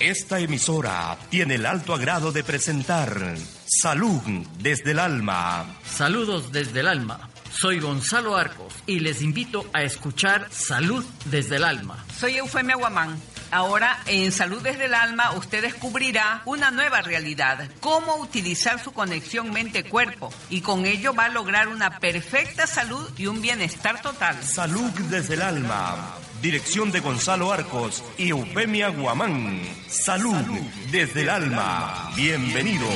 esta emisora tiene el alto agrado de presentar Salud desde el Alma. Saludos desde el Alma. Soy Gonzalo Arcos y les invito a escuchar Salud desde el Alma. Soy Eufemia Guamán. Ahora en Salud desde el Alma usted descubrirá una nueva realidad, cómo utilizar su conexión mente-cuerpo y con ello va a lograr una perfecta salud y un bienestar total. Salud desde el Alma Dirección de Gonzalo Arcos y Eufemia Guamán. Salud, desde el alma. Bienvenido.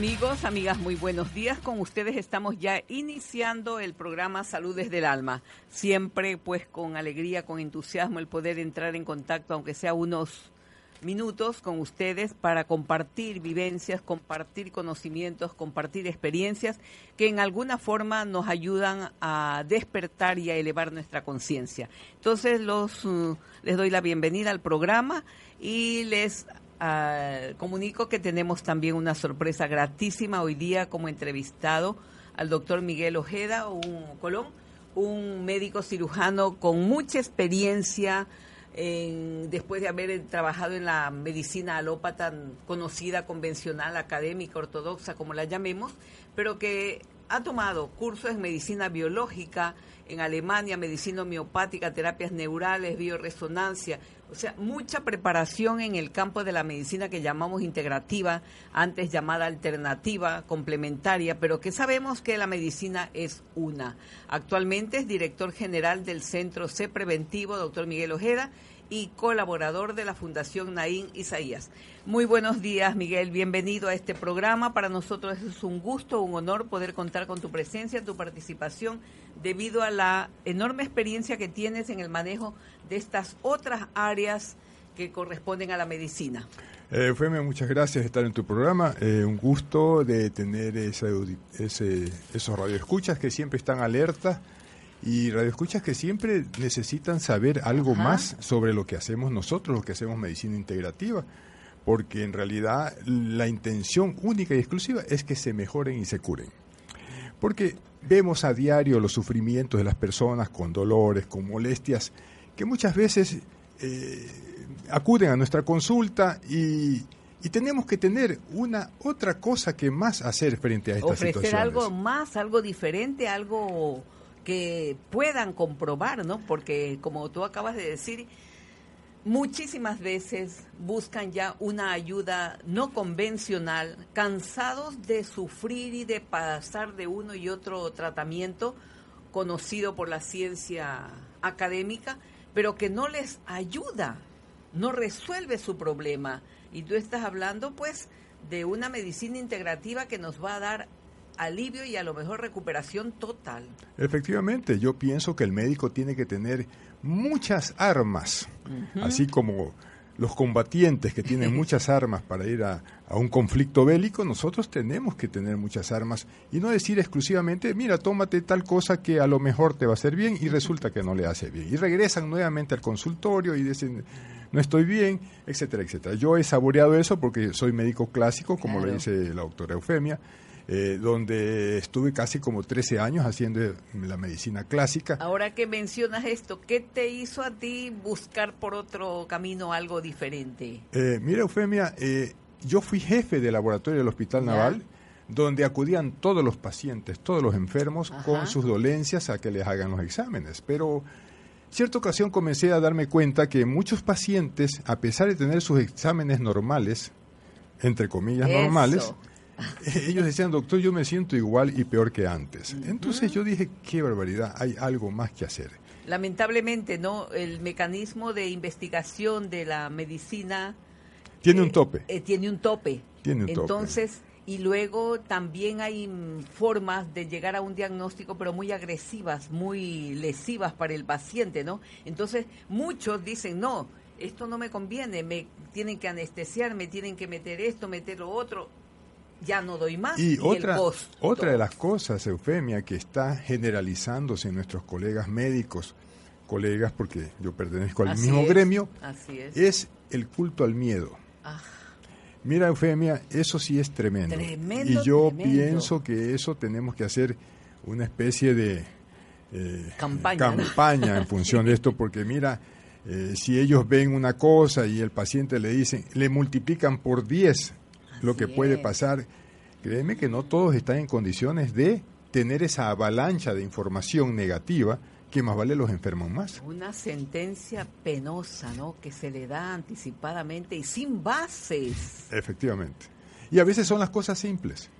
Amigos, amigas, muy buenos días. Con ustedes estamos ya iniciando el programa Salud desde el Alma. Siempre pues con alegría, con entusiasmo el poder entrar en contacto, aunque sea unos minutos con ustedes para compartir vivencias, compartir conocimientos, compartir experiencias que en alguna forma nos ayudan a despertar y a elevar nuestra conciencia. Entonces uh, les doy la bienvenida al programa y les Uh, comunico que tenemos también una sorpresa gratísima hoy día como entrevistado al doctor Miguel Ojeda, un Colón, un médico cirujano con mucha experiencia en, después de haber trabajado en la medicina alópata conocida, convencional, académica, ortodoxa, como la llamemos, pero que ha tomado cursos en medicina biológica en Alemania, medicina homeopática, terapias neurales, bioresonancia, o sea, mucha preparación en el campo de la medicina que llamamos integrativa, antes llamada alternativa, complementaria, pero que sabemos que la medicina es una. Actualmente es director general del Centro C Preventivo, doctor Miguel Ojeda, y colaborador de la Fundación Naín Isaías. Muy buenos días, Miguel. Bienvenido a este programa. Para nosotros es un gusto, un honor poder contar con tu presencia, tu participación, debido a la enorme experiencia que tienes en el manejo de estas otras áreas que corresponden a la medicina. Eh, muchas gracias de estar en tu programa. Eh, un gusto de tener ese, esos radioescuchas que siempre están alertas y radioescuchas que siempre necesitan saber algo más sobre lo que hacemos nosotros, lo que hacemos medicina integrativa, porque en realidad la intención única y exclusiva es que se mejoren y se curen. Porque vemos a diario los sufrimientos de las personas con dolores, con molestias, que muchas veces eh, acuden a nuestra consulta y, tenemos que tener una otra cosa que más hacer frente a estas Ofrecer situaciones. algo más, algo diferente, algo que puedan comprobar, ¿no? Porque como tú acabas de decir, muchísimas veces buscan ya una ayuda no convencional, cansados de sufrir y de pasar de uno y otro tratamiento conocido por la ciencia académica, pero que no les ayuda, no resuelve su problema. Y tú estás hablando pues de una medicina integrativa que nos va a dar alivio y a lo mejor recuperación total. Efectivamente, yo pienso que el médico tiene que tener muchas armas, así como los combatientes que tienen muchas armas para ir a, un conflicto bélico, nosotros tenemos que tener muchas armas y no decir exclusivamente, mira, tómate tal cosa que a lo mejor te va a hacer bien y resulta que no le hace bien. Y regresan nuevamente al consultorio y dicen, no estoy bien, etcétera, etcétera. Yo he saboreado eso porque soy médico clásico, como lo dice la doctora Eufemia, eh, donde estuve casi como 13 años haciendo la medicina clásica. Ahora que mencionas esto, ¿qué te hizo a ti buscar por otro camino algo diferente? Eh, mira, Eufemia, eh, yo fui jefe de laboratorio del Hospital Naval donde acudían todos los pacientes, todos los enfermos con sus dolencias a que les hagan los exámenes. Pero cierta ocasión comencé a darme cuenta que muchos pacientes, a pesar de tener sus exámenes normales, entre comillas normales, ellos decían, doctor, yo me siento igual y peor que antes. Entonces yo dije, qué barbaridad, hay algo más que hacer. Lamentablemente, ¿no? El mecanismo de investigación de la medicina... Tiene eh, un tope. eh, tiene un tope. Tiene un tope. Entonces, y luego también hay formas de llegar a un diagnóstico, pero muy agresivas, muy lesivas para el paciente, ¿no? Entonces, muchos dicen, no, esto no me conviene, me tienen que anestesiar, me tienen que meter esto, meter lo otro, ya no doy más. Y otra, costo. otra de las cosas, Eufemia, que está generalizándose en nuestros colegas médicos, colegas porque yo pertenezco al Así mismo es, gremio, Así es. es el culto al miedo. Ah, Mira, Eufemia, eso sí es tremendo. Tremendo, y yo tremendo. pienso que eso tenemos que hacer una especie de eh, Campaña, en función de esto, porque mira, eh, si ellos ven una cosa y el paciente le dicen, le multiplican por 10 lo que puede pasar, créeme que no todos están en condiciones de tener esa avalancha de información negativa que más vale los enferman más. Una sentencia penosa, ¿no? Que se le da anticipadamente y sin bases. Efectivamente. Y a veces son las cosas simples.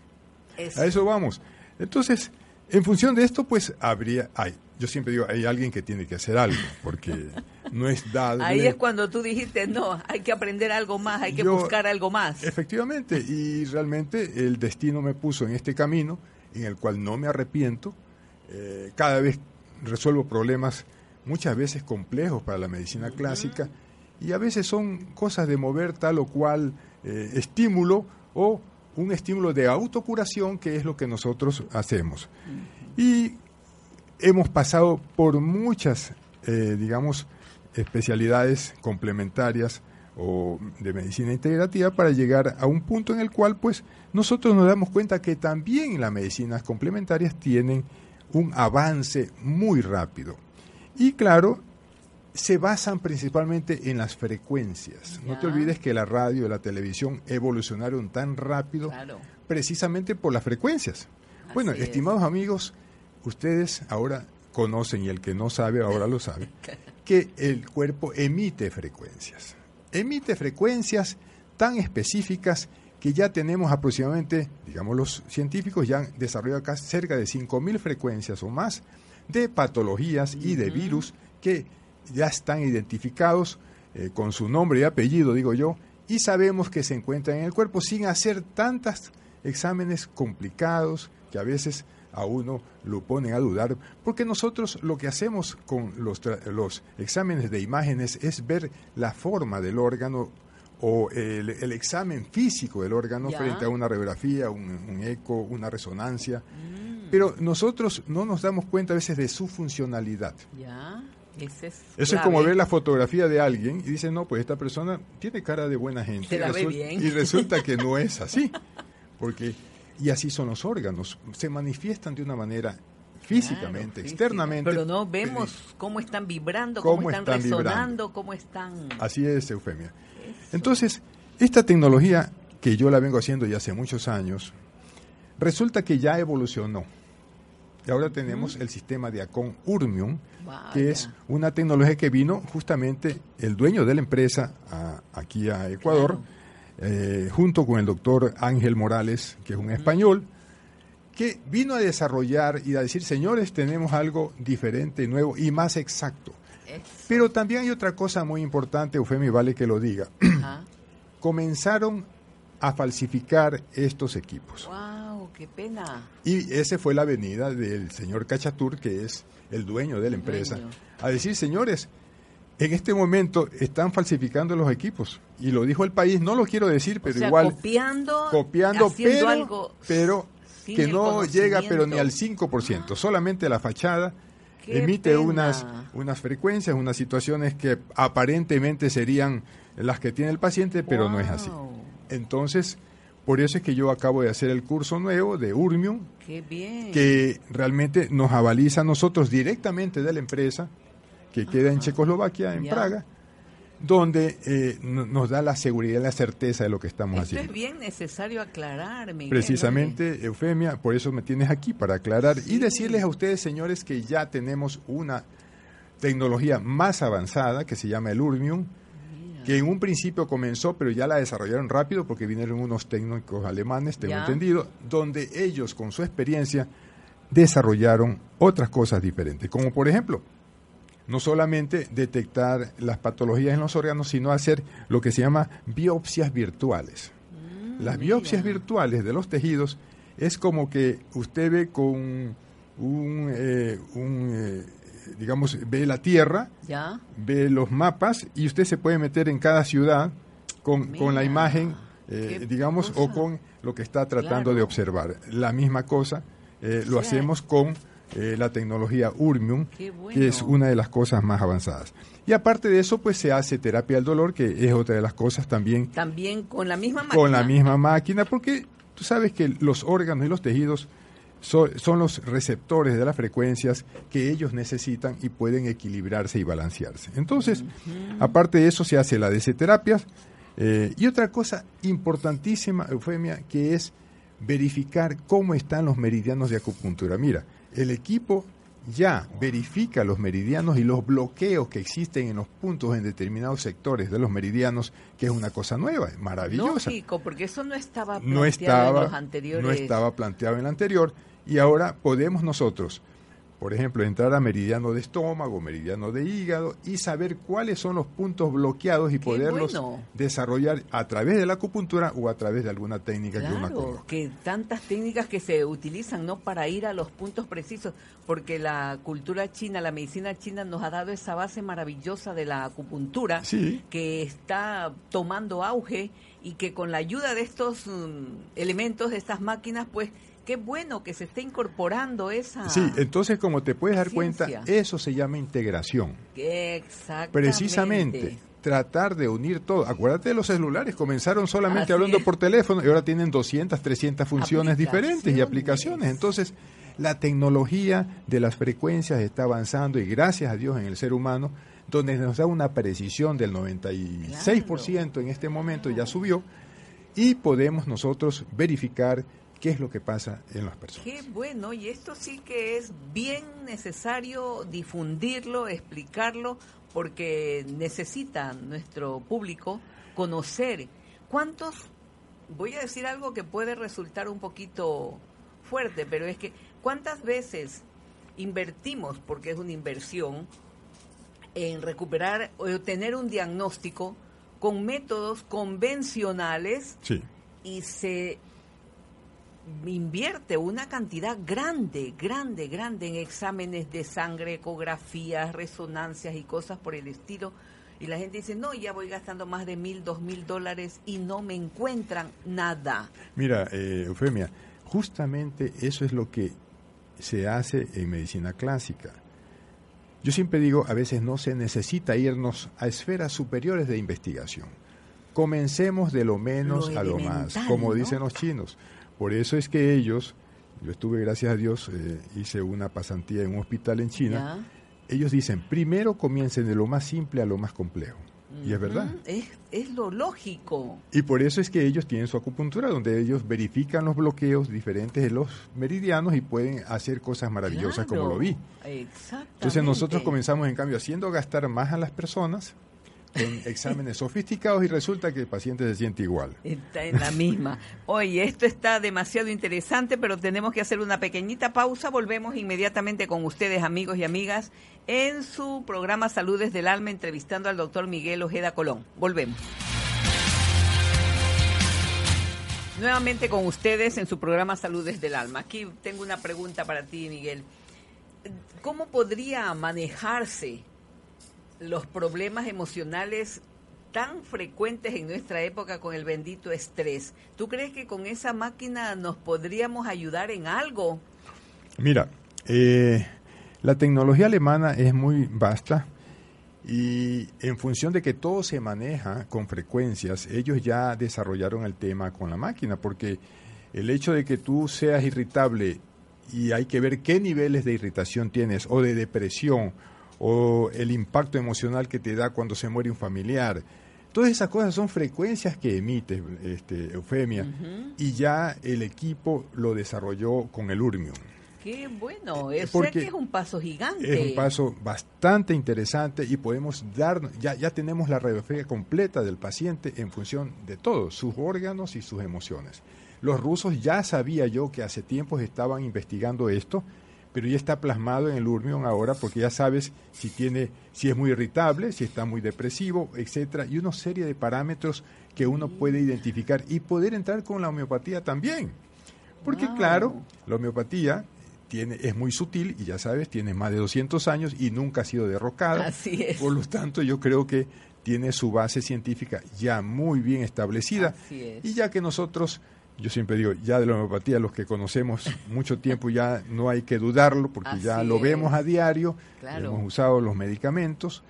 Es- A eso vamos. Entonces, en función de esto, pues habría, hay, yo siempre digo, hay alguien que tiene que hacer algo, porque no es dado. Ahí es cuando tú dijiste, no, hay que aprender algo más, hay que Yo- buscar algo más. Efectivamente, y realmente el destino me puso en este camino, en el cual no me arrepiento. Eh, cada vez resuelvo problemas muchas veces complejos para la medicina clásica, y a veces son cosas de mover tal o cual eh, estímulo o un estímulo de autocuración, que es lo que nosotros hacemos. Y hemos pasado por muchas, eh, digamos, especialidades complementarias o de medicina integrativa para llegar a un punto en el cual, pues, nosotros nos damos cuenta que también las medicinas complementarias tienen un avance muy rápido. Y claro, se basan principalmente en las frecuencias. No te olvides que la radio y la televisión evolucionaron tan rápido Claro. precisamente por las frecuencias. Bueno, es. estimados amigos, ustedes ahora conocen y el que no sabe ahora lo sabe, que el cuerpo emite frecuencias. Emite frecuencias tan específicas que ya tenemos aproximadamente, digamos los científicos ya han desarrollado acá cerca de 5.000 frecuencias o más de patologías y de virus que ya están identificados eh, con su nombre y apellido, digo yo, y sabemos que se encuentran en el cuerpo sin hacer tantos exámenes complicados que a veces a uno lo ponen a dudar, porque nosotros lo que hacemos con los, los exámenes de imágenes es ver la forma del órgano o el, el examen físico del órgano Ya. frente a una radiografía, un, un eco, una resonancia, pero nosotros no nos damos cuenta a veces de su funcionalidad. Ya, ese es. Eso es como ver la fotografía de alguien y dice, no, pues esta persona tiene cara de buena gente. Se la y, ve resul- bien. y resulta que no es así. Porque, y así son los órganos, se manifiestan de una manera físicamente, Claro, externamente. Pero no vemos cómo están vibrando, cómo, cómo están, están vibrando. resonando, cómo están. Así es, Eufemia. Entonces, esta tecnología que yo la vengo haciendo ya hace muchos años, resulta que ya evolucionó. Ahora tenemos el sistema de Acon Urmium, que es una tecnología que vino justamente el dueño de la empresa a- aquí a Ecuador, eh, junto con el doctor Ángel Morales, que es un español, que vino a desarrollar y a decir, señores, tenemos algo diferente, nuevo y más exacto. Eso. Pero también hay otra cosa muy importante, Eufemia, y vale que lo diga. Comenzaron a falsificar estos equipos. Wow, qué pena. Y esa fue la venida del señor Cachatur, que es el dueño de la empresa, dueño. a decir, señores, en este momento están falsificando los equipos. Y lo dijo el país, no lo quiero decir, pero o sea, igual copiando, copiando, pero, algo pero que no llega pero ni al conocimiento. 5%, solamente la fachada emite pena. unas, unas frecuencias, unas situaciones que aparentemente serían las que tiene el paciente, pero no es así. Entonces, por eso es que yo acabo de hacer el curso nuevo de Urmium, Qué bien. que realmente nos avaliza a nosotros directamente de la empresa, que queda en Checoslovaquia, en Ya. Praga, donde eh, no- nos da la seguridad y la certeza de lo que estamos Esto haciendo. es bien necesario aclarar, Miguel. Precisamente, Eufemia, por eso me tienes aquí, para aclarar Sí. y decirles a ustedes, señores, que ya tenemos una tecnología más avanzada que se llama el Urmium, que en un principio comenzó, pero ya la desarrollaron rápido porque vinieron unos técnicos alemanes, tengo Ya. entendido, donde ellos con su experiencia desarrollaron otras cosas diferentes, como por ejemplo no solamente detectar las patologías en los órganos, sino hacer lo que se llama biopsias virtuales. Mm, las biopsias virtuales de los tejidos es como que usted ve con un, eh, un, eh, digamos, ve la Tierra, ¿Ya? ve los mapas y usted se puede meter en cada ciudad con, con la imagen, eh, digamos, o con lo que está tratando Claro. de observar. La misma cosa eh, lo sea, hacemos con eh, la tecnología Urmium, que es una de las cosas más avanzadas. Y aparte de eso, pues se hace terapia del dolor, que es otra de las cosas también También con la misma máquina. con la misma máquina, porque tú sabes que los órganos y los tejidos so- son los receptores de las frecuencias que ellos necesitan y pueden equilibrarse y balancearse. Entonces, aparte de eso, se hace la DC terapia. eh, y otra cosa importantísima, Eufemia, que es verificar cómo están los meridianos de acupuntura. Mira, el equipo ya verifica los meridianos y los bloqueos que existen en los puntos en determinados sectores de los meridianos, que es una cosa nueva, maravillosa Lógico, porque eso no estaba planteado no en estaba, los anteriores. no estaba planteado en el anterior y ahora podemos nosotros, por ejemplo, entrar a meridiano de estómago, meridiano de hígado y saber cuáles son los puntos bloqueados y Qué poderlos bueno. desarrollar a través de la acupuntura o a través de alguna técnica que uno conozca. que tantas técnicas que se utilizan no para ir a los puntos precisos, porque la cultura china, la medicina china nos ha dado esa base maravillosa de la acupuntura Sí. que está tomando auge y que con la ayuda de estos mm, elementos, de estas máquinas, pues qué bueno que se esté incorporando esa. Sí, entonces como te puedes dar cuenta, eso se llama integración. Exactamente. Precisamente tratar de unir todo. Acuérdate de los celulares, comenzaron solamente Así hablando es. por teléfono y ahora tienen 200, 300 funciones diferentes y aplicaciones. Entonces, la tecnología de las frecuencias está avanzando y gracias a Dios en el ser humano, donde nos da una precisión del 96% en este momento, ya subió, y podemos nosotros verificar qué es lo que pasa en las personas. Qué bueno, y esto sí que es bien necesario difundirlo, explicarlo, porque necesita nuestro público conocer cuántos, voy a decir algo que puede resultar un poquito fuerte, pero es que cuántas veces invertimos, porque es una inversión, en recuperar o tener un diagnóstico con métodos convencionales Sí. y se invierte una cantidad grande, grande, grande en exámenes de sangre, ecografías, resonancias y cosas por el estilo. Y la gente dice, no, ya voy gastando más de mil, dos mil dólares y no me encuentran nada. Mira, eh, Eufemia, justamente eso es lo que se hace en medicina clásica. Yo siempre digo, a veces no se necesita irnos a esferas superiores de investigación. Comencemos de lo menos Lo a lo más, como ¿no? dicen los chinos. Por eso es que ellos, yo estuve, gracias a Dios, eh, hice una pasantía en un hospital en China. ¿Ya? Ellos dicen, primero comiencen de lo más simple a lo más complejo. Y es verdad. Es, es lo lógico. Y por eso es que ellos tienen su acupuntura, donde ellos verifican los bloqueos diferentes de los meridianos y pueden hacer cosas maravillosas como lo vi. Exactamente. Entonces nosotros comenzamos en cambio haciendo gastar más a las personas con exámenes sofisticados y resulta que el paciente se siente igual. Está en la misma. Oye, esto está demasiado interesante, pero tenemos que hacer una pequeñita pausa. Volvemos inmediatamente con ustedes, amigos y amigas, en su programa Saludes del Alma, entrevistando al doctor Miguel Ojeda Colón. Volvemos. Nuevamente con ustedes en su programa Saludes del Alma. Aquí tengo una pregunta para ti, Miguel. ¿Cómo podría manejarse los problemas emocionales tan frecuentes en nuestra época con el bendito estrés. ¿Tú crees que con esa máquina nos podríamos ayudar en algo? Mira, eh, la tecnología alemana es muy vasta y en función de que todo se maneja con frecuencias, ellos ya desarrollaron el tema con la máquina, porque el hecho de que tú seas irritable y hay que ver qué niveles de irritación tienes o de depresión o el impacto emocional que te da cuando se muere un familiar. Todas esas cosas son frecuencias que emite este, Eufemia y ya el equipo lo desarrolló con el Urmium. Qué bueno, es, porque que es un paso gigante. Es un paso bastante interesante y podemos dar, ya, ya tenemos la radiografía completa del paciente en función de todos, sus órganos y sus emociones. Los rusos ya sabía yo que hace tiempos estaban investigando esto, pero ya está plasmado en el Urmion ahora porque ya sabes si tiene si es muy irritable, si está muy depresivo, etcétera, y una serie de parámetros que uno puede identificar y poder entrar con la homeopatía también. Porque claro, la homeopatía tiene, es muy sutil y ya sabes, tiene más de 200 años y nunca ha sido derrocada. Así es. Por lo tanto, yo creo que tiene su base científica ya muy bien establecida. Así es. Y ya que nosotros, yo siempre digo, ya de la homeopatía, los que conocemos mucho tiempo, ya no hay que dudarlo porque ya lo es. vemos a diario, Claro. hemos usado los medicamentos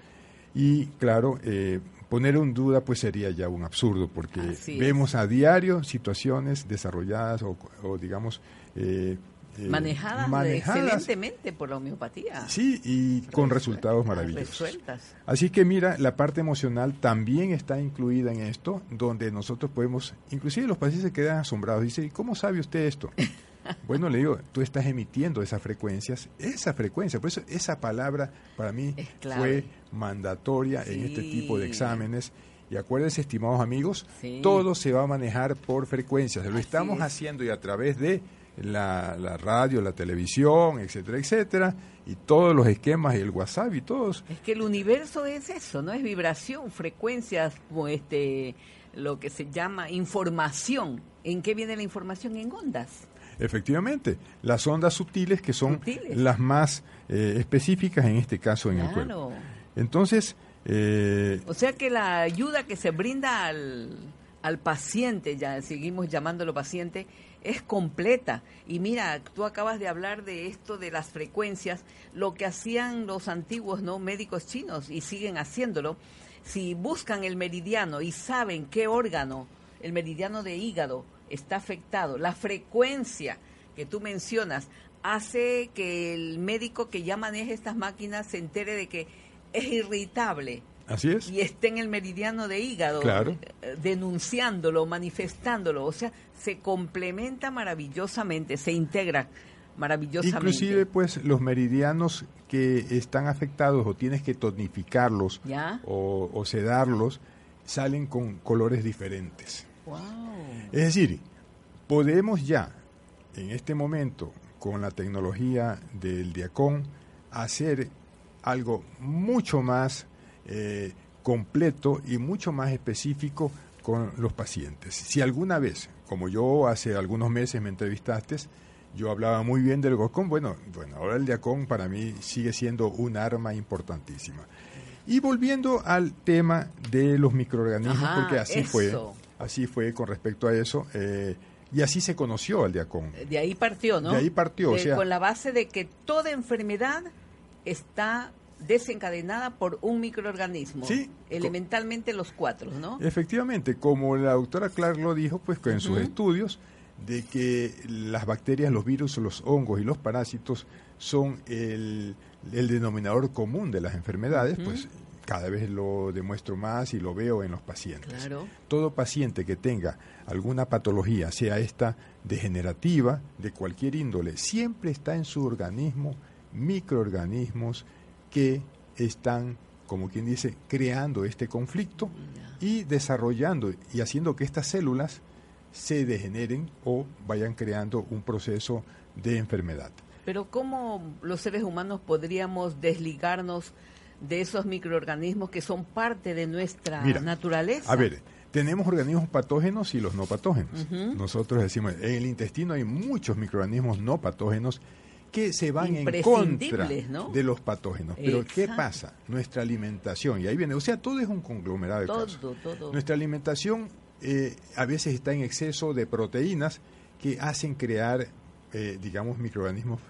y claro, eh, poner en duda pues sería ya un absurdo porque Así es. vemos a diario situaciones desarrolladas o, o digamos... eh, eh, Manejadas, manejadas, excelentemente por la homeopatía. Sí, y con resultados maravillosos. Resueltas. Así que mira, la parte emocional también está incluida en esto, donde nosotros podemos, inclusive los pacientes se quedan asombrados, dicen, ¿y cómo sabe usted esto? bueno, le digo, tú estás emitiendo esas frecuencias, esa frecuencia, por eso esa palabra para mí fue mandatoria en este tipo de exámenes. Y acuérdense, estimados amigos, Sí. todo se va a manejar por frecuencias. Lo Así estamos es. haciendo y a través de la, la radio, la televisión, etcétera, etcétera, y todos los esquemas y el WhatsApp y todos. Es que el universo es eso, ¿no? Es vibración, frecuencias, este, lo que se llama información. ¿En qué viene la información? En ondas. Efectivamente, las ondas sutiles que son Sutiles. las más eh, específicas en este caso en el cuerpo. Entonces, eh, O sea que la ayuda que se brinda al, al paciente, ya seguimos llamándolo paciente, es completa. Y mira, tú acabas de hablar de esto de las frecuencias, lo que hacían los antiguos no médicos chinos y siguen haciéndolo. Si buscan el meridiano y saben qué órgano, el meridiano de hígado, está afectado, la frecuencia que tú mencionas hace que el médico que ya maneja estas máquinas se entere de que es irritable así es. y esté en el meridiano de hígado, Claro. eh, denunciándolo, manifestándolo, o sea, se complementa maravillosamente, se integra maravillosamente. Inclusive, pues, los meridianos que están afectados o tienes que tonificarlos ¿Ya? o, o sedarlos, salen con colores diferentes. Wow. Es decir, podemos ya, en este momento, con la tecnología del diacón, hacer algo mucho más eh, completo y mucho más específico con los pacientes. Si alguna vez, como yo hace algunos meses me entrevistaste, yo hablaba muy bien del Gocón, bueno, bueno, ahora el diacón para mí sigue siendo un arma importantísima. Y volviendo al tema de los microorganismos, Ajá, porque así fue, así fue con respecto a eso, eh, y así se conoció al diacón. De ahí partió, ¿no? De ahí partió, o sea- con la base de que toda enfermedad está desencadenada por un microorganismo. Sí. Elementalmente los cuatro, ¿no? Efectivamente, como la doctora Clark lo dijo, pues que en sus estudios, de que las bacterias, los virus, los hongos y los parásitos son el, el denominador común de las enfermedades, pues cada vez lo demuestro más y lo veo en los pacientes. Claro. Todo paciente que tenga alguna patología, sea esta degenerativa, de cualquier índole, siempre está en su organismo microorganismos que están, como quien dice, creando este conflicto y desarrollando y haciendo que estas células se degeneren o vayan creando un proceso de enfermedad. Pero ¿cómo los seres humanos podríamos desligarnos de esos microorganismos que son parte de nuestra Mira, naturaleza? A ver, tenemos organismos patógenos y los no patógenos. Nosotros decimos, en el intestino hay muchos microorganismos no patógenos que se van en contra de los patógenos. Pero ¿qué pasa? Nuestra alimentación, y ahí viene, o sea, todo es un conglomerado de Todo, cosas. todo. Nuestra alimentación eh, a veces está en exceso de proteínas que hacen crear, eh, digamos, microorganismos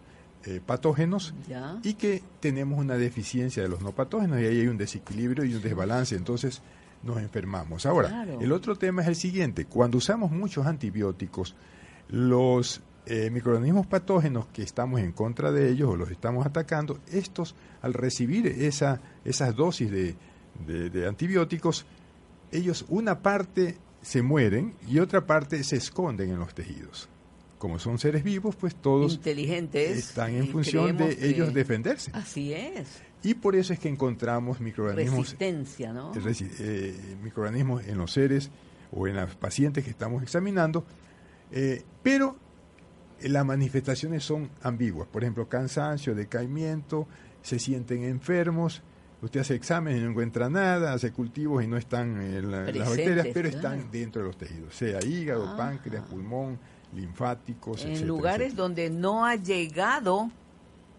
eh, patógenos Ya. y que tenemos una deficiencia de los no patógenos y ahí hay un desequilibrio y un desbalance, entonces nos enfermamos. Ahora, Claro. el otro tema es el siguiente, cuando usamos muchos antibióticos, los eh, microorganismos patógenos que estamos en contra de ellos o los estamos atacando, estos al recibir esa, esas dosis de, de- de antibióticos, ellos una parte se mueren y otra parte se esconden en los tejidos. Como son seres vivos, pues todos Inteligentes. están en y función de ellos defenderse. Así es. Y por eso es que encontramos microorganismos, Resistencia, ¿no? eh, eh, microorganismos en los seres o en los pacientes que estamos examinando, eh, pero las manifestaciones son ambiguas. Por ejemplo, cansancio, decaimiento, se sienten enfermos, usted hace exámenes y no encuentra nada, hace cultivos y no están en las bacterias, pero están dentro de los tejidos, sea hígado, ah. páncreas, pulmón, linfáticos, En lugares donde no ha llegado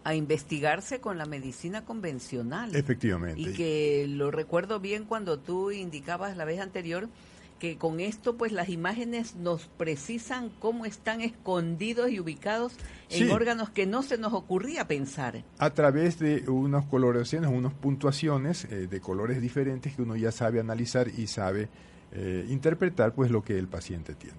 a investigarse con la medicina convencional. Efectivamente. Y que lo recuerdo bien cuando tú indicabas la vez anterior que con esto pues las imágenes nos precisan cómo están escondidos y ubicados en órganos que no se nos ocurría pensar. A través de unas coloraciones, unas puntuaciones eh, de colores diferentes que uno ya sabe analizar y sabe eh, interpretar pues lo que el paciente tiene.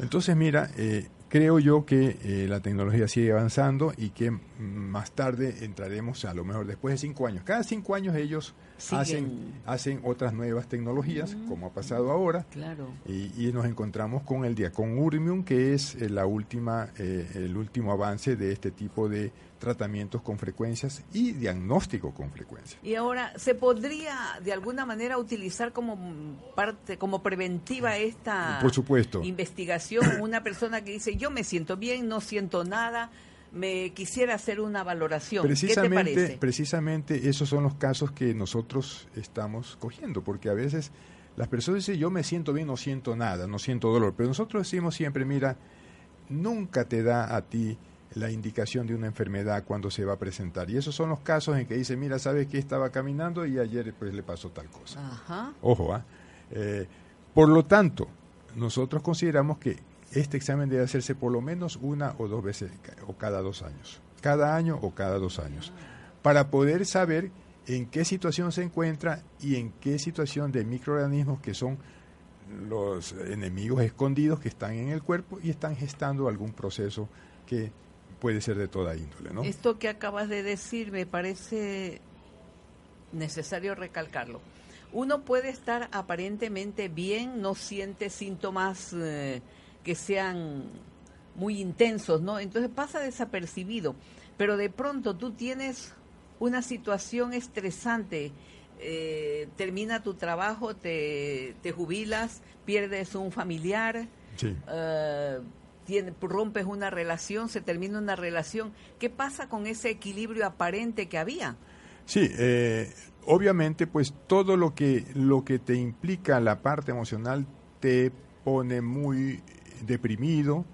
Entonces mira, eh, creo yo que eh, la tecnología sigue avanzando y que más tarde entraremos, a lo mejor después de cinco años. Cada cinco años ellos hacen, hacen otras nuevas tecnologías, mm. como ha pasado ahora. Claro. Y, nos encontramos con el día con Urmium, que es eh, la última, eh, el último avance de este tipo de tratamientos con frecuencias y diagnóstico con frecuencias. Y ahora, ¿se podría de alguna manera utilizar como parte, como preventiva esta Por supuesto. investigación? Una persona que dice, yo me siento bien, no siento nada, me quisiera hacer una valoración. Precisamente, ¿Qué te parece? Precisamente esos son los casos que nosotros estamos cogiendo, porque a veces las personas dicen, yo me siento bien, no siento nada, no siento dolor, pero nosotros decimos siempre, mira, nunca te da a ti la indicación de una enfermedad cuando se va a presentar. Y esos son los casos en que dice, mira, ¿sabes que estaba caminando y ayer pues le pasó tal cosa? Ajá. Ojo, ¿ah? Eh, por lo tanto, nosotros consideramos que este examen debe hacerse por lo menos una o dos veces o cada dos años. Cada año o cada dos años. Para poder saber en qué situación se encuentra y en qué situación de microorganismos que son los enemigos escondidos que están en el cuerpo y están gestando algún proceso que puede ser de toda índole. ¿no? Esto que acabas de decir me parece necesario recalcarlo. Uno puede estar aparentemente bien, no siente síntomas eh, que sean muy intensos, ¿no? Entonces pasa desapercibido, pero de pronto tú tienes una situación estresante, eh, termina tu trabajo, te, te, jubilas, pierdes un familiar, eh, rompes una relación, se termina una relación. ¿Qué pasa con ese equilibrio aparente que había? Sí, eh, obviamente pues todo lo que, lo que te implica la parte emocional te pone muy deprimido,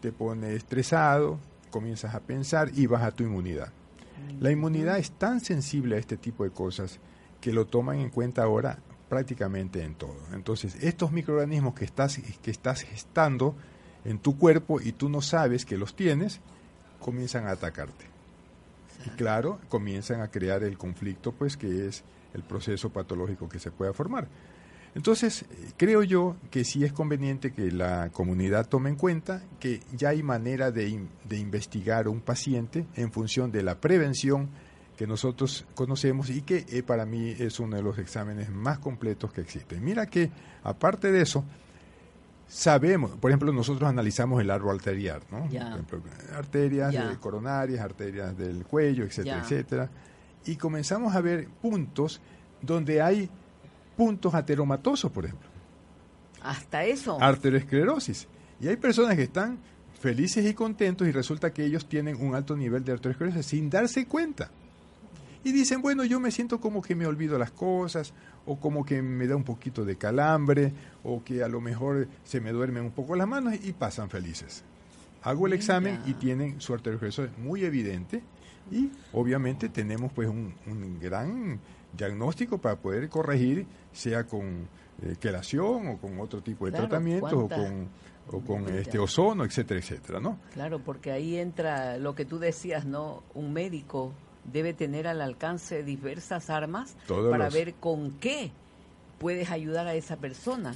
te pone estresado, comienzas a pensar y baja tu inmunidad. La inmunidad es tan sensible a este tipo de cosas que lo toman en cuenta ahora prácticamente en todo. Entonces, estos microorganismos que estás, que estás gestando en tu cuerpo y tú no sabes que los tienes, comienzan a atacarte. Y claro, comienzan a crear el conflicto, pues que es el proceso patológico que se pueda formar. Entonces, creo yo que sí es conveniente que la comunidad tome en cuenta que ya hay manera de, de investigar a un paciente en función de la prevención que nosotros conocemos y que eh, para mí es uno de los exámenes más completos que existen. Mira que, aparte de eso, sabemos, por ejemplo, nosotros analizamos el árbol arterial, ¿no? arterias eh, coronarias, arterias del cuello, etcétera, etcétera, y comenzamos a ver puntos donde hay puntos ateromatosos, por ejemplo. Hasta eso. Arteriosclerosis. Y hay personas que están felices y contentos y resulta que ellos tienen un alto nivel de arteriosclerosis sin darse cuenta. Y dicen, bueno, yo me siento como que me olvido las cosas, o como que me da un poquito de calambre, o que a lo mejor se me duermen un poco las manos y pasan felices. Hago el examen y tienen su arteriosclerosis muy evidente y obviamente tenemos pues un, un gran diagnóstico para poder corregir, sea con eh, quelación o con otro tipo de tratamiento o con, o con este ozono, etcétera, etcétera, ¿no? Claro, porque ahí entra lo que tú decías, ¿no? Un médico debe tener al alcance diversas armas para ver con qué puedes ayudar a esa persona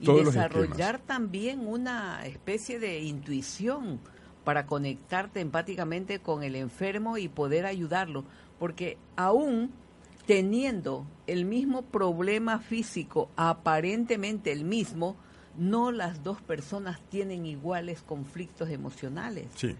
y desarrollar también una especie de intuición para conectarte empáticamente con el enfermo y poder ayudarlo, porque aún teniendo el mismo problema físico, aparentemente el mismo, no las dos personas tienen iguales conflictos emocionales. Sí.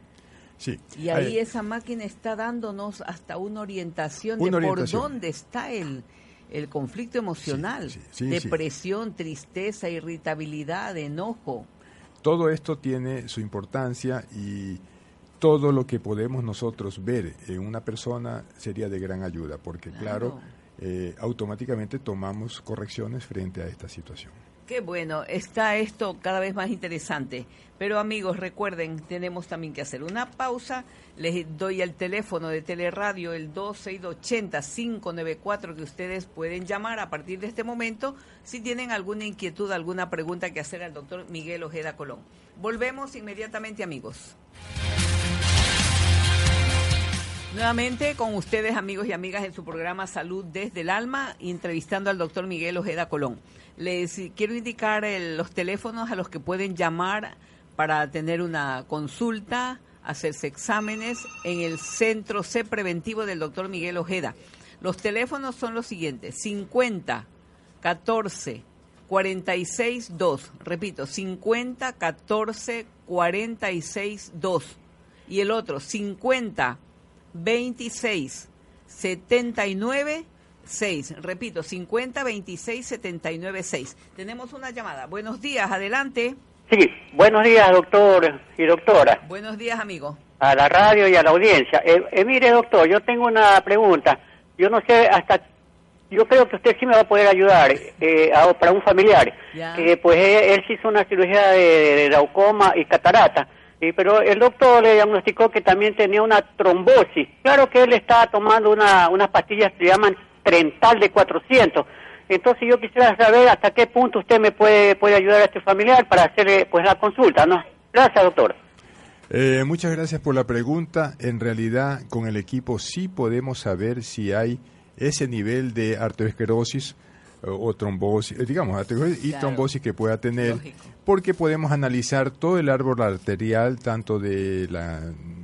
Sí. Y ahí esa máquina está dándonos hasta una orientación de por dónde está el, el conflicto emocional, depresión, tristeza, irritabilidad, enojo. todo esto tiene su importancia y todo lo que podemos nosotros ver en una persona sería de gran ayuda, porque claro, eh, automáticamente tomamos correcciones frente a esta situación. Qué bueno, está esto cada vez más interesante. Pero amigos, recuerden, tenemos también que hacer una pausa. Les doy el teléfono de Teleradio, el 2680-594, que ustedes pueden llamar a partir de este momento si tienen alguna inquietud, alguna pregunta que hacer al doctor Miguel Ojeda Colón. Volvemos inmediatamente, amigos. Nuevamente con ustedes, amigos y amigas, en su programa Salud desde el Alma, entrevistando al doctor Miguel Ojeda Colón. Les quiero indicar los teléfonos a los que pueden llamar para tener una consulta, hacerse exámenes en el Centro C Preventivo del doctor Miguel Ojeda. Los teléfonos son los siguientes, 50 14 46 2, repito, 50 14 46 2 y el otro 50 26 79 6. Repito, 50 26 79 6. Tenemos una llamada. Buenos días, adelante. Sí, buenos días, doctor y doctora. Buenos días, amigo. A la radio y a la audiencia. Eh, eh, mire, doctor, yo tengo una pregunta. Yo no sé hasta. Yo creo que usted sí me va a poder ayudar eh, para un familiar. pues él, sí hizo una cirugía de, glaucoma y catarata. pero el doctor le diagnosticó que también tenía una trombosis. Claro que él está tomando una, unas pastillas que se llaman Trental de 400. Entonces yo quisiera saber hasta qué punto usted me puede, puede ayudar a este familiar para hacerle pues la consulta, ¿no? Gracias, doctor. Eh, muchas gracias por la pregunta. En realidad, con el equipo sí podemos saber si hay ese nivel de arteriosclerosis eh, o trombosis, eh, digamos, y trombosis que pueda tener, porque podemos analizar todo el árbol arterial, tanto de la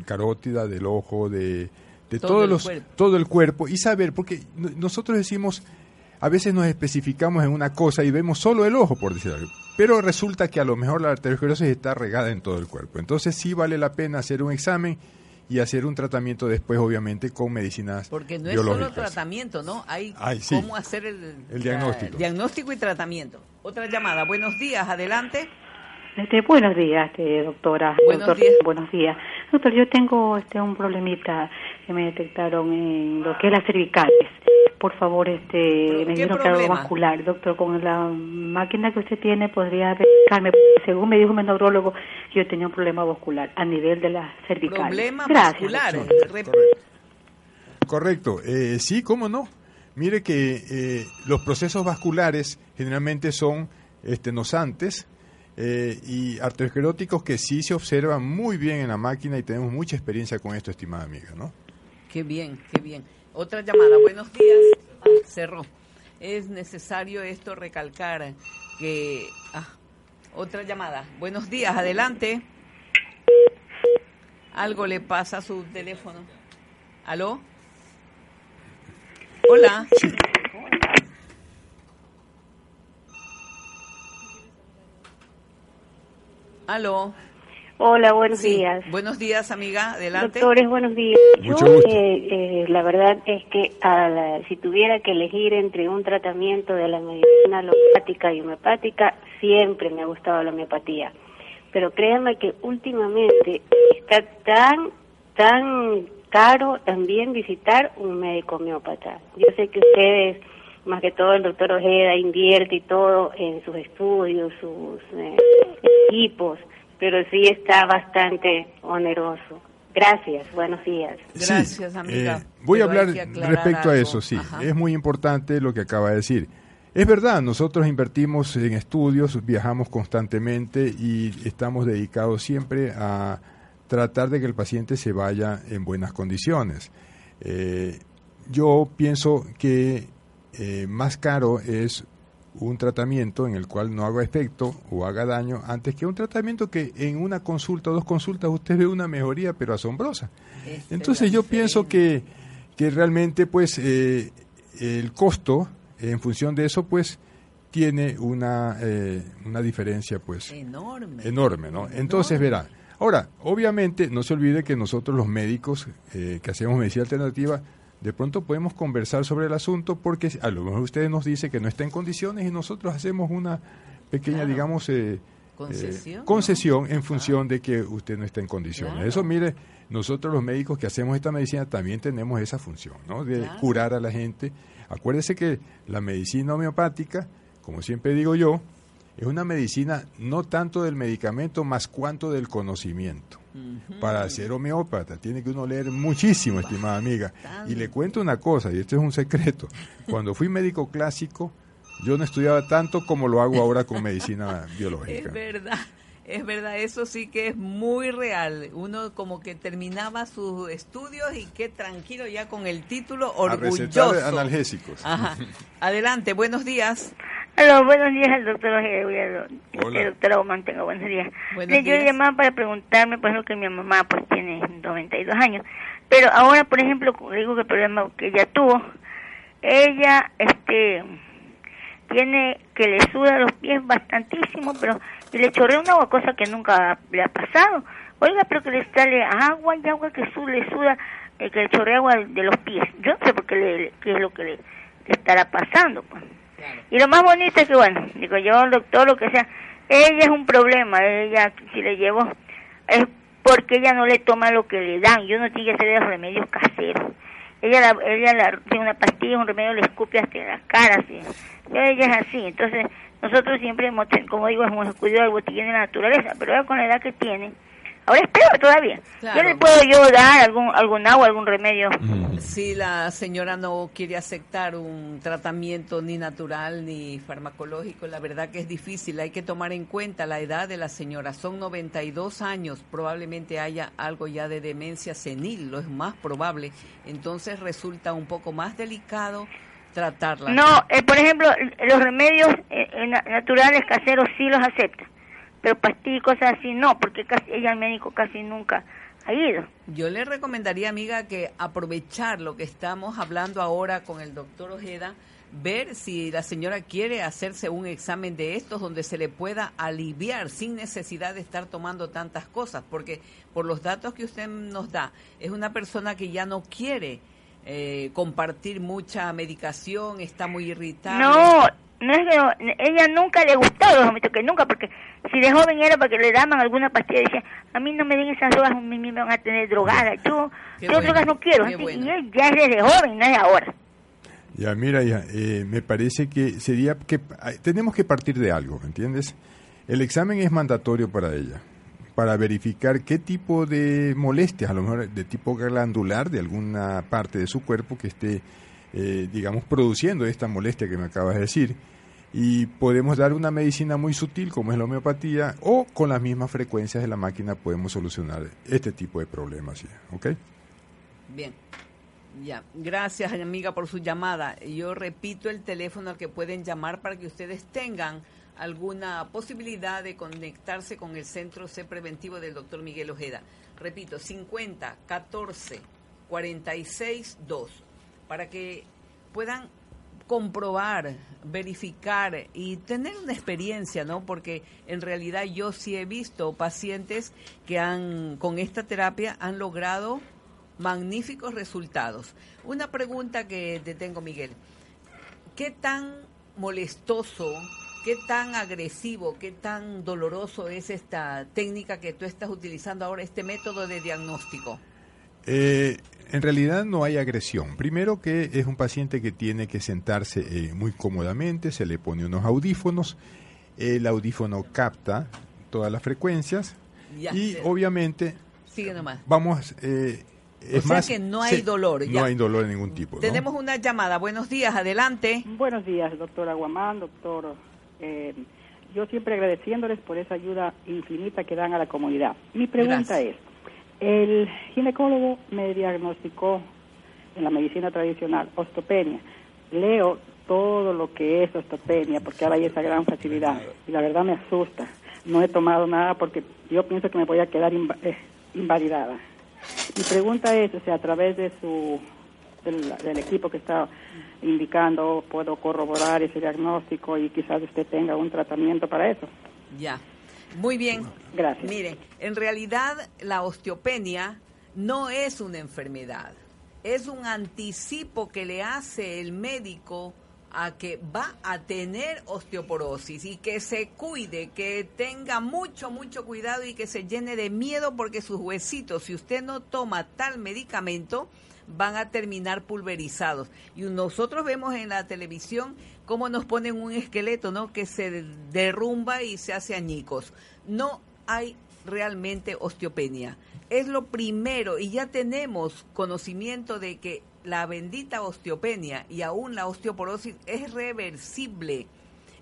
carótida, del ojo, de de todo todos los, todo el cuerpo y saber, porque nosotros decimos, a veces nos especificamos en una cosa y vemos solo el ojo, por decir algo, pero resulta que a lo mejor la arteriosclerosis está regada en todo el cuerpo. Entonces sí vale la pena hacer un examen y hacer un tratamiento después, obviamente, con medicinas Porque no es solo tratamiento, ¿no? Hay cómo hacer el, diagnóstico. diagnóstico y tratamiento. Otra llamada. Buenos días, adelante. Este, buenos días, este, doctora. Buenos días. Buenos días. Doctor, yo tengo este, un problemita que me detectaron en lo que es las cervicales. Por favor, este, me dijeron que algo vascular. Doctor, con la máquina que usted tiene, ¿podría verificarme? Según me dijo mi neurólogo, yo tenía un problema vascular a nivel de las cervicales. ¿Problema vascular? Correcto. Eh, sí, ¿cómo no? Mire que eh, los procesos vasculares generalmente son este, nosantes, eh, y arterioscleróticos que sí se observan muy bien en la máquina y tenemos mucha experiencia con esto, estimada amiga, ¿no? Qué bien, qué bien. Otra llamada, buenos días. Ah, cerró. Es necesario esto recalcar que... Ah, otra llamada. Buenos días, adelante. Algo le pasa a su teléfono. ¿Aló? Hola. Aló. Hola, buenos días. Buenos días, amiga. Adelante. Doctores, buenos días. Yo, eh, eh, la verdad es que si tuviera que elegir entre un tratamiento de la medicina alopática y homeopática, siempre me ha gustado la homeopatía. Pero créanme que últimamente está tan, tan caro también visitar un médico homeópata. Yo sé que ustedes más que todo el doctor Ojeda invierte y todo en sus estudios, sus eh, equipos, pero sí está bastante oneroso. Gracias, buenos días. Gracias, amiga. Eh, voy a hablar respecto a eso, sí. Es muy importante lo que acaba de decir. Es verdad, nosotros invertimos en estudios, viajamos constantemente y estamos dedicados siempre a tratar de que el paciente se vaya en buenas condiciones. Eh, yo pienso que eh, más caro es un tratamiento en el cual no haga efecto o haga daño antes que un tratamiento que en una consulta o dos consultas usted ve una mejoría pero asombrosa. Este Entonces yo pienso que, que realmente pues eh, el costo en función de eso pues tiene una, eh, una diferencia pues enorme. Enorme, ¿no? Entonces verá. Ahora, obviamente no se olvide que nosotros los médicos que hacemos medicina alternativa de pronto podemos conversar sobre el asunto porque a lo mejor usted nos dice que no está en condiciones y nosotros hacemos una pequeña, digamos, eh, Concesión. concesión en función de que usted no está en condiciones. Eso, mire, nosotros los médicos que hacemos esta medicina también tenemos esa función, ¿no? De curar a la gente. Acuérdese que la medicina homeopática, como siempre digo yo, es una medicina no tanto del medicamento más cuanto del conocimiento. Para ser homeópata tiene que uno leer muchísimo, estimada amiga. Y le cuento una cosa, y esto es un secreto. Cuando fui médico clásico, yo no estudiaba tanto como lo hago ahora con medicina biológica. Es verdad. Es verdad, eso sí que es muy real. Uno como que terminaba sus estudios y qué tranquilo ya con el título, orgulloso. A analgésicos. Ajá. Adelante, buenos días. Hola, buenos días al doctor Hola. El doctor Mantengo, buenos días. Buenos yo llamaba para preguntarme, por ejemplo, que mi mamá pues tiene 92 años, pero ahora, por ejemplo, digo que el problema que ella tuvo, ella, este tiene que le suda los pies bastantísimo, pero y le chorrea una agua, cosa que nunca le ha pasado. Oiga, pero que le sale agua y agua que su, le suda, eh, que le chorrea agua de los pies. Yo no sé por qué, le, qué es lo que le, estará pasando. Pues. Y lo más bonito es que, bueno, digo yo, el doctor, lo que sea, ella es un problema, ella, si le llevo, es porque ella no le toma lo que le dan, yo no tiene que hacer remedios caseros. Ella, la, ella la, tiene una pastilla, un remedio, le escupe hasta la cara, así. Ella es así, entonces nosotros siempre hemos, como digo, hemos cuidado del botiquín de la naturaleza, pero con la edad que tiene, Ahora es peor todavía. Yo le puedo yo dar algún, algún agua, algún remedio. Si la señora no quiere aceptar un tratamiento ni natural ni farmacológico, la verdad que es difícil. Hay que tomar en cuenta la edad de la señora. Son 92 años. Probablemente haya algo ya de demencia senil, lo es más probable. Entonces resulta un poco más delicado tratarla. No, eh, por ejemplo, los remedios eh, eh, naturales caseros sí los acepta pero pastillas y cosas así no, porque casi, ella al médico casi nunca ha ido. Yo le recomendaría, amiga, que aprovechar lo que estamos hablando ahora con el doctor Ojeda, ver si la señora quiere hacerse un examen de estos donde se le pueda aliviar sin necesidad de estar tomando tantas cosas, porque por los datos que usted nos da, es una persona que ya no quiere eh, compartir mucha medicación, está muy irritada. No, no es que ella nunca le gustó los que nunca, porque si de joven era para que le daban alguna pastilla, decía, a mí no me den esas drogas, a mí me van a tener drogada, yo, yo drogas no quiero, y él ya es desde joven, no es ahora. Ya, mira, ya, eh, me parece que sería que tenemos que partir de algo, ¿me entiendes? El examen es mandatorio para ella, para verificar qué tipo de molestias, a lo mejor de tipo glandular, de alguna parte de su cuerpo que esté, eh, digamos, produciendo esta molestia que me acabas de decir y podemos dar una medicina muy sutil como es la homeopatía o con las mismas frecuencias de la máquina podemos solucionar este tipo de problemas. ¿Ok? Bien. Ya, gracias amiga por su llamada. Yo repito el teléfono al que pueden llamar para que ustedes tengan alguna posibilidad de conectarse con el Centro C Preventivo del doctor Miguel Ojeda. Repito, 50 14 46 2 para que puedan comprobar, verificar y tener una experiencia, ¿no? Porque en realidad yo sí he visto pacientes que han con esta terapia han logrado magníficos resultados. Una pregunta que te tengo, Miguel. ¿Qué tan molestoso, qué tan agresivo, qué tan doloroso es esta técnica que tú estás utilizando ahora, este método de diagnóstico? Eh, en realidad no hay agresión. Primero que es un paciente que tiene que sentarse eh, muy cómodamente, se le pone unos audífonos, el audífono capta todas las frecuencias y obviamente Sigue nomás. vamos... Eh, es más, que no hay dolor. No hay dolor de ningún tipo. Tenemos una llamada. Buenos días, adelante. Buenos días, doctor Aguamán, doctor. Eh, yo siempre agradeciéndoles por esa ayuda infinita que dan a la comunidad. Mi pregunta es, el ginecólogo me diagnosticó en la medicina tradicional ostopenia. Leo todo lo que es ostopenia porque ahora hay esa gran facilidad y la verdad me asusta. No he tomado nada porque yo pienso que me voy a quedar eh, invalidada. Mi pregunta es, o a través de su del, equipo que está indicando, puedo corroborar ese diagnóstico y quizás usted tenga un tratamiento para eso. Ya. Muy bien. Gracias. Miren, en realidad la osteopenia no es una enfermedad, es un anticipo que le hace el médico a que va a tener osteoporosis y que se cuide, que tenga mucho, mucho cuidado y que se llene de miedo porque sus huesitos, si usted no toma tal medicamento, van a terminar pulverizados. Y nosotros vemos en la televisión cómo nos ponen un esqueleto, ¿no? Que se derrumba y se hace añicos. No hay realmente osteopenia. Es lo primero y ya tenemos conocimiento de que la bendita osteopenia y aún la osteoporosis es reversible.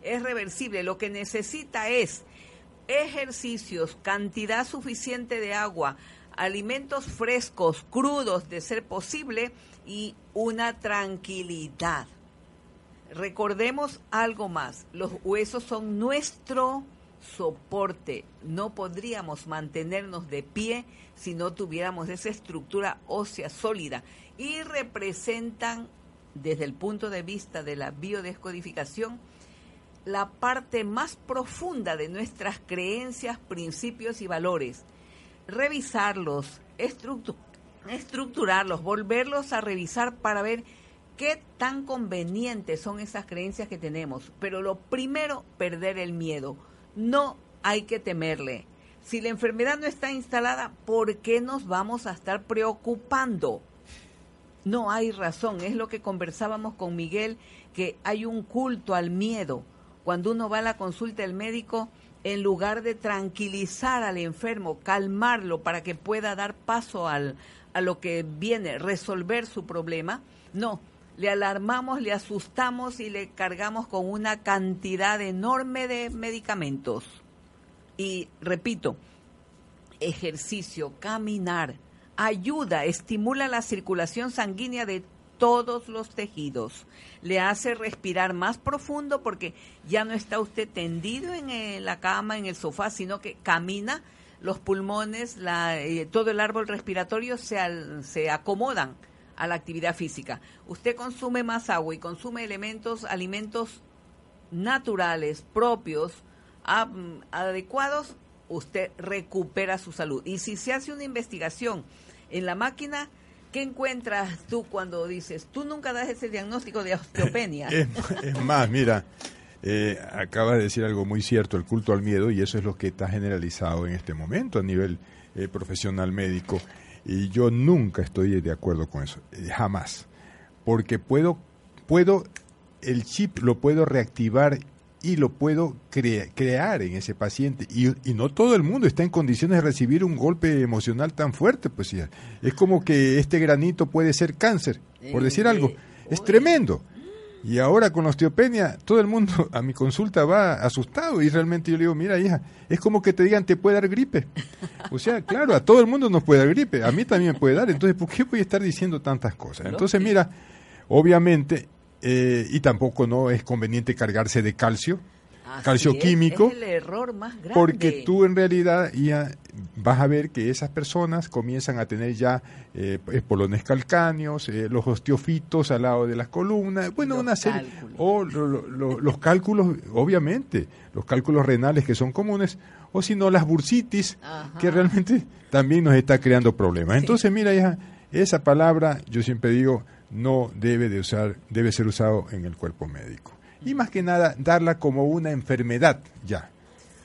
Es reversible. Lo que necesita es ejercicios, cantidad suficiente de agua, alimentos frescos, crudos de ser posible y una tranquilidad. Recordemos algo más, los huesos son nuestro soporte. No podríamos mantenernos de pie si no tuviéramos esa estructura ósea sólida y representan desde el punto de vista de la biodescodificación la parte más profunda de nuestras creencias, principios y valores. Revisarlos, estructurarlos, volverlos a revisar para ver qué tan convenientes son esas creencias que tenemos. Pero lo primero, perder el miedo. No hay que temerle. Si la enfermedad no está instalada, ¿por qué nos vamos a estar preocupando? No hay razón. Es lo que conversábamos con Miguel, que hay un culto al miedo. Cuando uno va a la consulta del médico, en lugar de tranquilizar al enfermo, calmarlo para que pueda dar paso al, a lo que viene, resolver su problema, no, le alarmamos, le asustamos y le cargamos con una cantidad enorme de medicamentos. Y repito, ejercicio, caminar, ayuda, estimula la circulación sanguínea de todos los tejidos. Le hace respirar más profundo porque ya no está usted tendido en eh, la cama, en el sofá, sino que camina, los pulmones, la, eh, todo el árbol respiratorio se, se acomodan a la actividad física. Usted consume más agua y consume elementos, alimentos naturales, propios, adecuados, usted recupera su salud. Y si se hace una investigación en la máquina, ¿qué encuentras tú cuando dices, tú nunca das ese diagnóstico de osteopenia? es, más, mira, eh, acaba de decir algo muy cierto, el culto al miedo, y eso es lo que está generalizado en este momento a nivel eh, profesional médico. Y yo nunca estoy de acuerdo con eso, eh, jamás. Porque puedo, puedo, el chip lo puedo reactivar y lo puedo crear en ese paciente. Y, no todo el mundo está en condiciones de recibir un golpe emocional tan fuerte. Pues es como que este granito puede ser cáncer, por decir algo. Es tremendo. Y ahora con la osteopenia, todo el mundo a mi consulta va asustado y realmente yo le digo, mira hija, es como que te digan te puede dar gripe. O sea, claro, a todo el mundo nos puede dar gripe, a mí también me puede dar, entonces ¿por qué voy a estar diciendo tantas cosas? Entonces mira, obviamente, eh, y tampoco no es conveniente cargarse de calcio, calcio químico. Es el error más grande. Porque tú en realidad ya vas a ver que esas personas comienzan a tener ya eh, polones calcáneos, eh, los osteofitos al lado de las columnas, bueno, una serie. O los cálculos, obviamente, los cálculos renales que son comunes, o si no, las bursitis, que realmente también nos está creando problemas. Entonces, mira, hija, esa palabra, yo siempre digo, no debe de usar, debe ser usado en el cuerpo médico y más que nada darla como una enfermedad ya.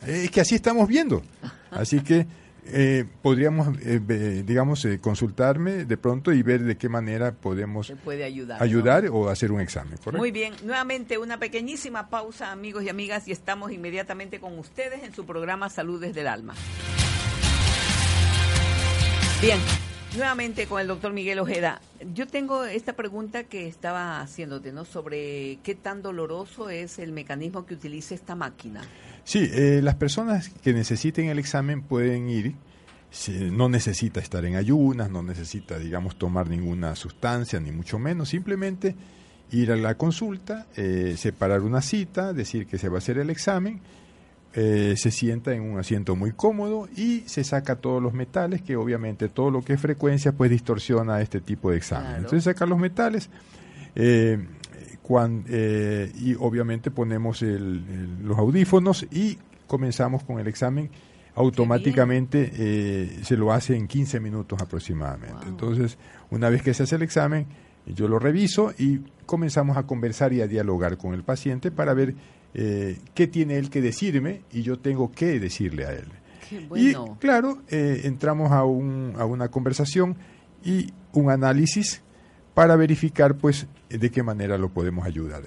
Es que así estamos viendo. Así que eh, podríamos, eh, digamos, eh, consultarme de pronto y ver de qué manera podemos puede ayudar, ayudar o hacer un examen. Muy bien, nuevamente una pequeñísima pausa, amigos y amigas, y estamos inmediatamente con ustedes en su programa Salud desde el Alma. Bien, Nuevamente con el doctor Miguel Ojeda. Yo tengo esta pregunta que estaba haciéndote, ¿no? Sobre qué tan doloroso es el mecanismo que utiliza esta máquina. Sí, eh, las personas que necesiten el examen pueden ir. no necesita estar en ayunas, no necesita, digamos, tomar ninguna sustancia, ni mucho menos. Simplemente ir a la consulta, eh, separar una cita, decir que se va a hacer el examen eh, se sienta en un asiento muy cómodo y se saca todos los metales, que obviamente todo lo que es frecuencia pues distorsiona este tipo de examen. Entonces sacar los metales eh, eh, y obviamente ponemos los audífonos y comenzamos con el examen. Automáticamente se lo hace en 15 minutos aproximadamente. Entonces, una vez que se hace el examen, yo lo reviso y comenzamos a conversar y a dialogar con el paciente para ver eh, qué tiene él que decirme y yo tengo que decirle a él. Y claro, eh, entramos a, un, a una conversación y un análisis para verificar pues de qué manera lo podemos ayudar.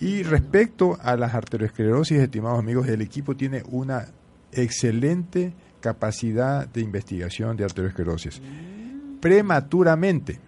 Y respecto a las arteriosclerosis, estimados amigos, el equipo tiene una excelente capacidad de investigación de arteriosclerosis. Mm. Prematuramente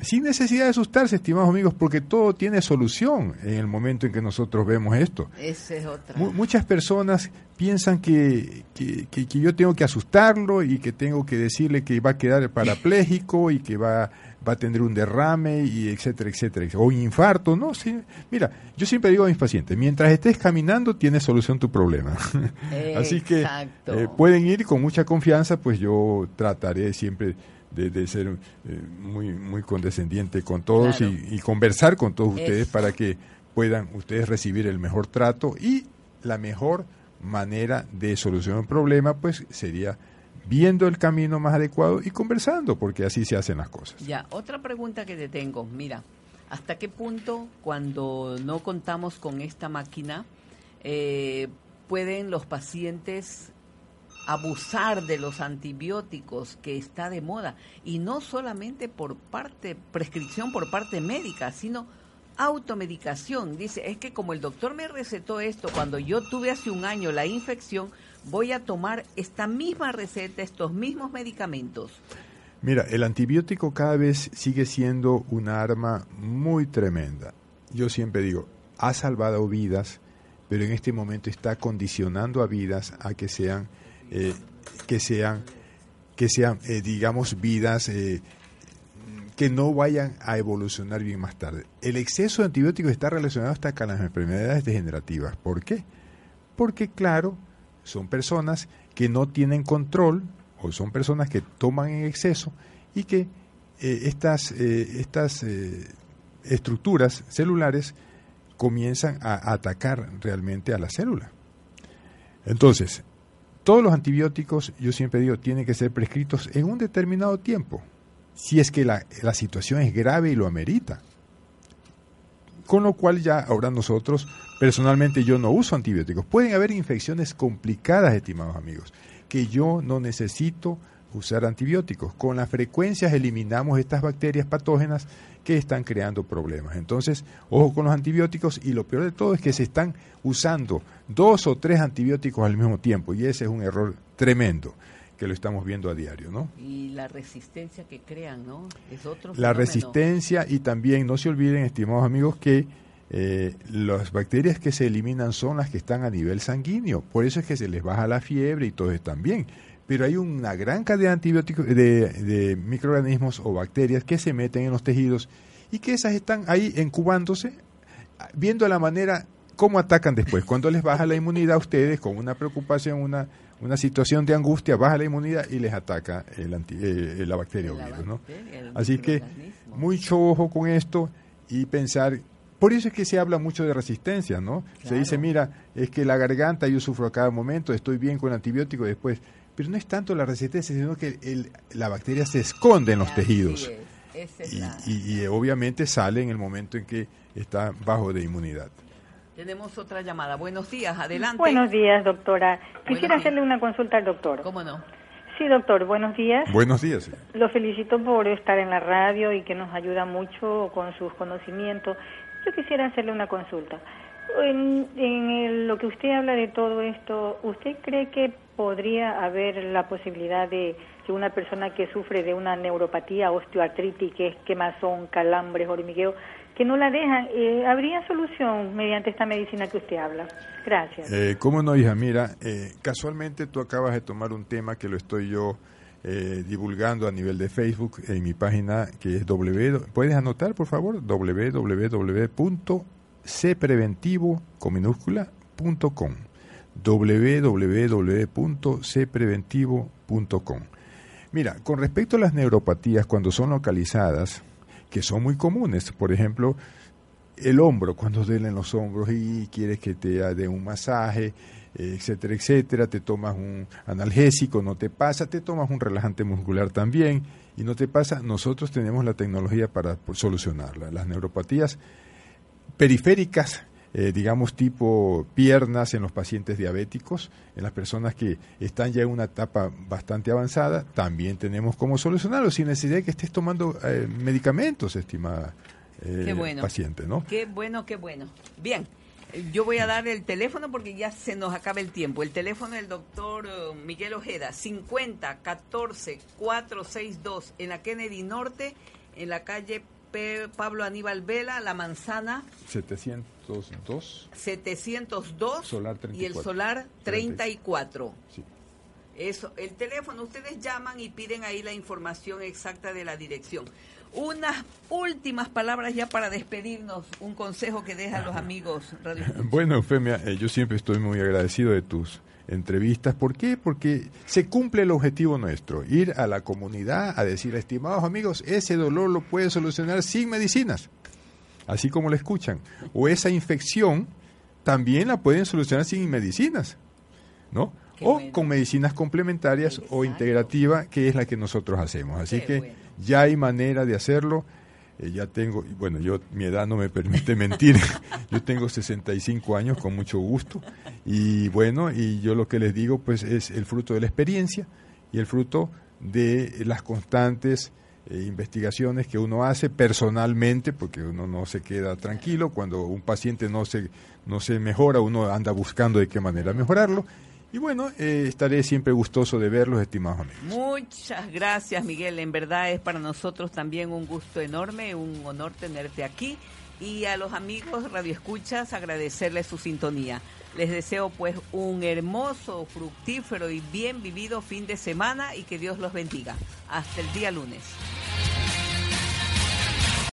sin necesidad de asustarse, estimados amigos, porque todo tiene solución en el momento en que nosotros vemos esto. Esa es otra. muchas personas piensan que, que, yo tengo que asustarlo y que tengo que decirle que va a quedar parapléjico y que va, va a tener un derrame y etcétera, etcétera, o un infarto, ¿no? Sí. Mira, yo siempre digo a mis pacientes, mientras estés caminando tienes solución tu problema. Así que eh, pueden ir con mucha confianza, pues yo trataré siempre de, ser eh, muy, muy condescendiente con todos y, conversar con todos ustedes para que puedan ustedes recibir el mejor trato y la mejor manera de solucionar un problema pues sería viendo el camino más adecuado y conversando, porque así se hacen las cosas. Ya, otra pregunta que te tengo, mira, ¿hasta qué punto cuando no contamos con esta máquina eh, pueden los pacientes abusar de los antibióticos que está de moda y no solamente por parte prescripción por parte médica, sino automedicación. Dice, es que como el doctor me recetó esto cuando yo tuve hace un año la infección, voy a tomar esta misma receta, estos mismos medicamentos. Mira, el antibiótico cada vez sigue siendo una arma muy tremenda. Yo siempre digo, ha salvado vidas, pero en este momento está condicionando a vidas a que sean eh, que sean, que sean eh, digamos, vidas eh, que no vayan a evolucionar bien más tarde. El exceso de antibióticos está relacionado hasta con las enfermedades degenerativas. ¿Por qué? Porque, claro, son personas que no tienen control o son personas que toman en exceso y que estas, estas estructuras celulares comienzan a atacar realmente a la célula. Entonces, todos los antibióticos, yo siempre digo, tienen que ser prescritos en un determinado tiempo, si es que la, situación es grave y lo amerita. Con lo cual ya ahora nosotros, personalmente yo no uso antibióticos. Pueden haber infecciones complicadas, estimados amigos, que yo no necesito usar antibióticos. Con las frecuencias eliminamos estas bacterias patógenas que están creando problemas. Entonces, ojo con los antibióticos y lo peor de todo es que se están usando dos o tres antibióticos al mismo tiempo y ese es un error tremendo que lo estamos viendo a diario, ¿no? Y la resistencia que crean, ¿no? Es otro La resistencia y también no se olviden, estimados amigos, que eh, las bacterias que se eliminan son las que están a nivel sanguíneo, por eso es que se les baja la fiebre y todo están bien pero hay una gran cantidad de antibióticos, de, microorganismos o bacterias que se meten en los tejidos y que esas están ahí incubándose, viendo la manera cómo atacan después. Cuando les baja la inmunidad a ustedes, con una preocupación, una, una situación de angustia, baja la inmunidad y les ataca el eh, la bacteria o virus. ¿no? Así que mucho ojo con esto y pensar por eso es que se habla mucho de resistencia, ¿no? Se dice, mira, es que la garganta yo sufro a cada momento, estoy bien con antibiótico, después pero no es tanto la resistencia, sino que la bacteria se esconde en los tejidos. y, obviamente sale en el momento en que está bajo de inmunidad. Tenemos otra llamada. Buenos días, adelante. Buenos días, doctora. Quisiera hacerle una consulta al doctor. ¿Cómo no? Sí, doctor, buenos días. Buenos días. Lo felicito por estar en la radio y que nos ayuda mucho con sus conocimientos. Yo quisiera hacerle una consulta. En, en lo que usted habla de todo esto, ¿usted cree que podría haber la posibilidad de que una persona que sufre de una neuropatía, osteoartritis, que es quemazón, calambres, hormigueo, que no la dejan, eh, ¿habría solución mediante esta medicina que usted habla? Gracias. Eh, ¿Cómo no, hija? Mira, eh, casualmente tú acabas de tomar un tema que lo estoy yo eh, divulgando a nivel de Facebook en mi página que es w. ¿Puedes anotar, por favor? www.cpreventivo con www.cpreventivo.com. Mira, con respecto a las neuropatías, cuando son localizadas, que son muy comunes, por ejemplo, el hombro, cuando duelen los hombros y quieres que te dé un masaje, etcétera, etcétera, te tomas un analgésico, no te pasa, te tomas un relajante muscular también y no te pasa, nosotros tenemos la tecnología para solucionarla. Las neuropatías periféricas, eh, digamos tipo piernas en los pacientes diabéticos, en las personas que están ya en una etapa bastante avanzada, también tenemos cómo solucionarlo sin necesidad de que estés tomando eh, medicamentos, estimada eh, paciente, ¿no? Qué bueno, qué bueno. Bien, yo voy a dar el teléfono porque ya se nos acaba el tiempo. El teléfono del doctor Miguel Ojeda, 50 14 462 en la Kennedy Norte, en la calle Pablo Aníbal Vela, La Manzana. 702. 702. Solar 34. Y el solar 34. Sí. Eso, el teléfono, ustedes llaman y piden ahí la información exacta de la dirección unas últimas palabras ya para despedirnos, un consejo que dejan los amigos Radio Bueno, Eufemia, eh, yo siempre estoy muy agradecido de tus entrevistas. ¿Por qué? Porque se cumple el objetivo nuestro, ir a la comunidad a decir, estimados amigos, ese dolor lo puede solucionar sin medicinas, así como lo escuchan. O esa infección también la pueden solucionar sin medicinas, ¿no? o con medicinas complementarias o integrativa, que es la que nosotros hacemos. Así que ya hay manera de hacerlo. Eh, ya tengo, bueno, yo mi edad no me permite mentir, yo tengo 65 años con mucho gusto. Y bueno, y yo lo que les digo pues es el fruto de la experiencia y el fruto de las constantes eh, investigaciones que uno hace personalmente, porque uno no se queda tranquilo, cuando un paciente no se, no se mejora, uno anda buscando de qué manera mejorarlo y bueno, eh, estaré siempre gustoso de verlos, estimados amigos. Muchas gracias, Miguel. En verdad es para nosotros también un gusto enorme, un honor tenerte aquí. Y a los amigos radioescuchas agradecerles su sintonía. Les deseo pues un hermoso, fructífero y bien vivido fin de semana y que Dios los bendiga. Hasta el día lunes.